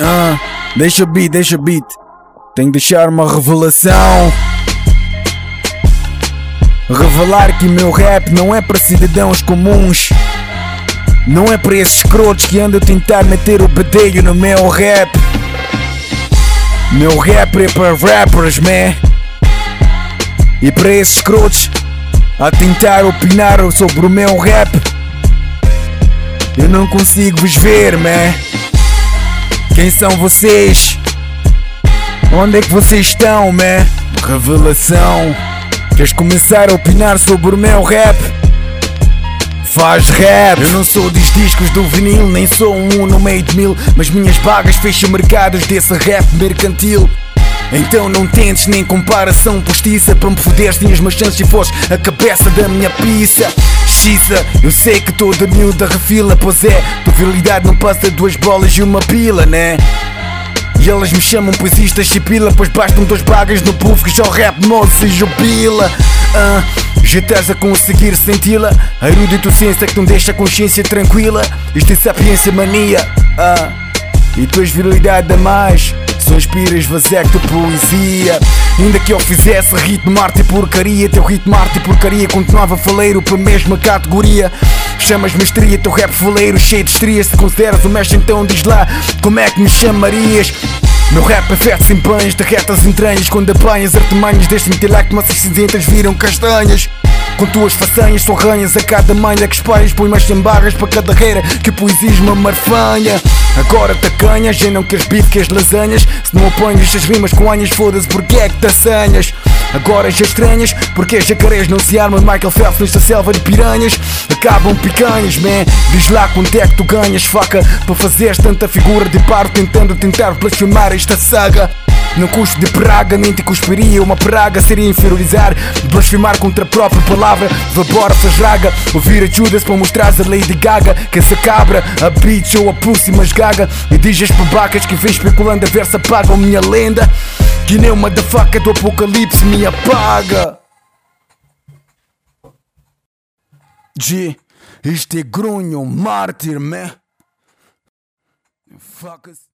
Ah, deixa o beat, deixa o beat. Tenho que deixar uma revelação. Revelar que meu rap não é para cidadãos comuns. Não é para esses escrotos que andam a tentar meter o bedelho no meu rap. Meu rap é para rappers, man. E para esses escrotos a tentar opinar sobre o meu rap. Eu não consigo vos ver, man. Quem são vocês? Onde é que vocês estão, man? Revelação. Queres começar a opinar sobre o meu rap? Faz rap! Eu não sou dos discos do vinil, nem sou um no meio de mil. Mas minhas vagas fecham mercados desse rap mercantil. Então não tentes nem comparação postiça Para me foderes tinhas mais chances se fores a cabeça da minha pizza. Xisa, eu sei que toda miúda refila Pois é, tua virilidade não passa duas bolas e uma pila, né? E elas me chamam poesista chipila Pois bastam duas bagas no puff que já o rap moço e jubila. Uh, Já estás a conseguir senti-la? A erudito ciência que não deixa a consciência tranquila. Isto é sapiência mania. Uh, E tuas virilidade a mais Só inspiras vazio tua poesia. Ainda que eu fizesse ritmo arte e porcaria Teu ritmo arte e porcaria continuava faleiro para a mesma categoria. Chamas mestria, teu rap faleiro cheio de estrias. Se consideras o mestre então diz lá como é que me chamarias? Meu rap é feto sem banhos, derreta as entranhas Quando apanhas artimanhas deste intelecto Massas cinzentas viram castanhas com tuas façanhas são ranhas a cada manha que espalhas Põe mais sem barras para cada reira que o poesismo marfanha Agora tacanhas, já não queres bife, queres lasanhas. Se não apanhas as rimas com anhas, foda-se porque é que te assanhas? Agora já estranhas, porque jacarés não se armam Michael Phelps nesta selva de piranhas. Acabam picanhas, man. Diz lá quanto é que tu ganhas, faca Para fazeres tanta figura de paro Tentando tentar blasfemar esta saga não custo de praga, nem te cuspiria Uma praga. Seria inferiorizar Blasfemar contra a própria palavra. Vapora faz raga. Ouvir a Judas para mostrar a Lady Gaga. Que essa cabra, a bitch ou a pussy mas gaga. E diz as babacas que vem especulando a ver se apagam minha lenda. Que nem uma da faca do apocalipse me apaga. G, este é grunho, mártir, man. Fuckers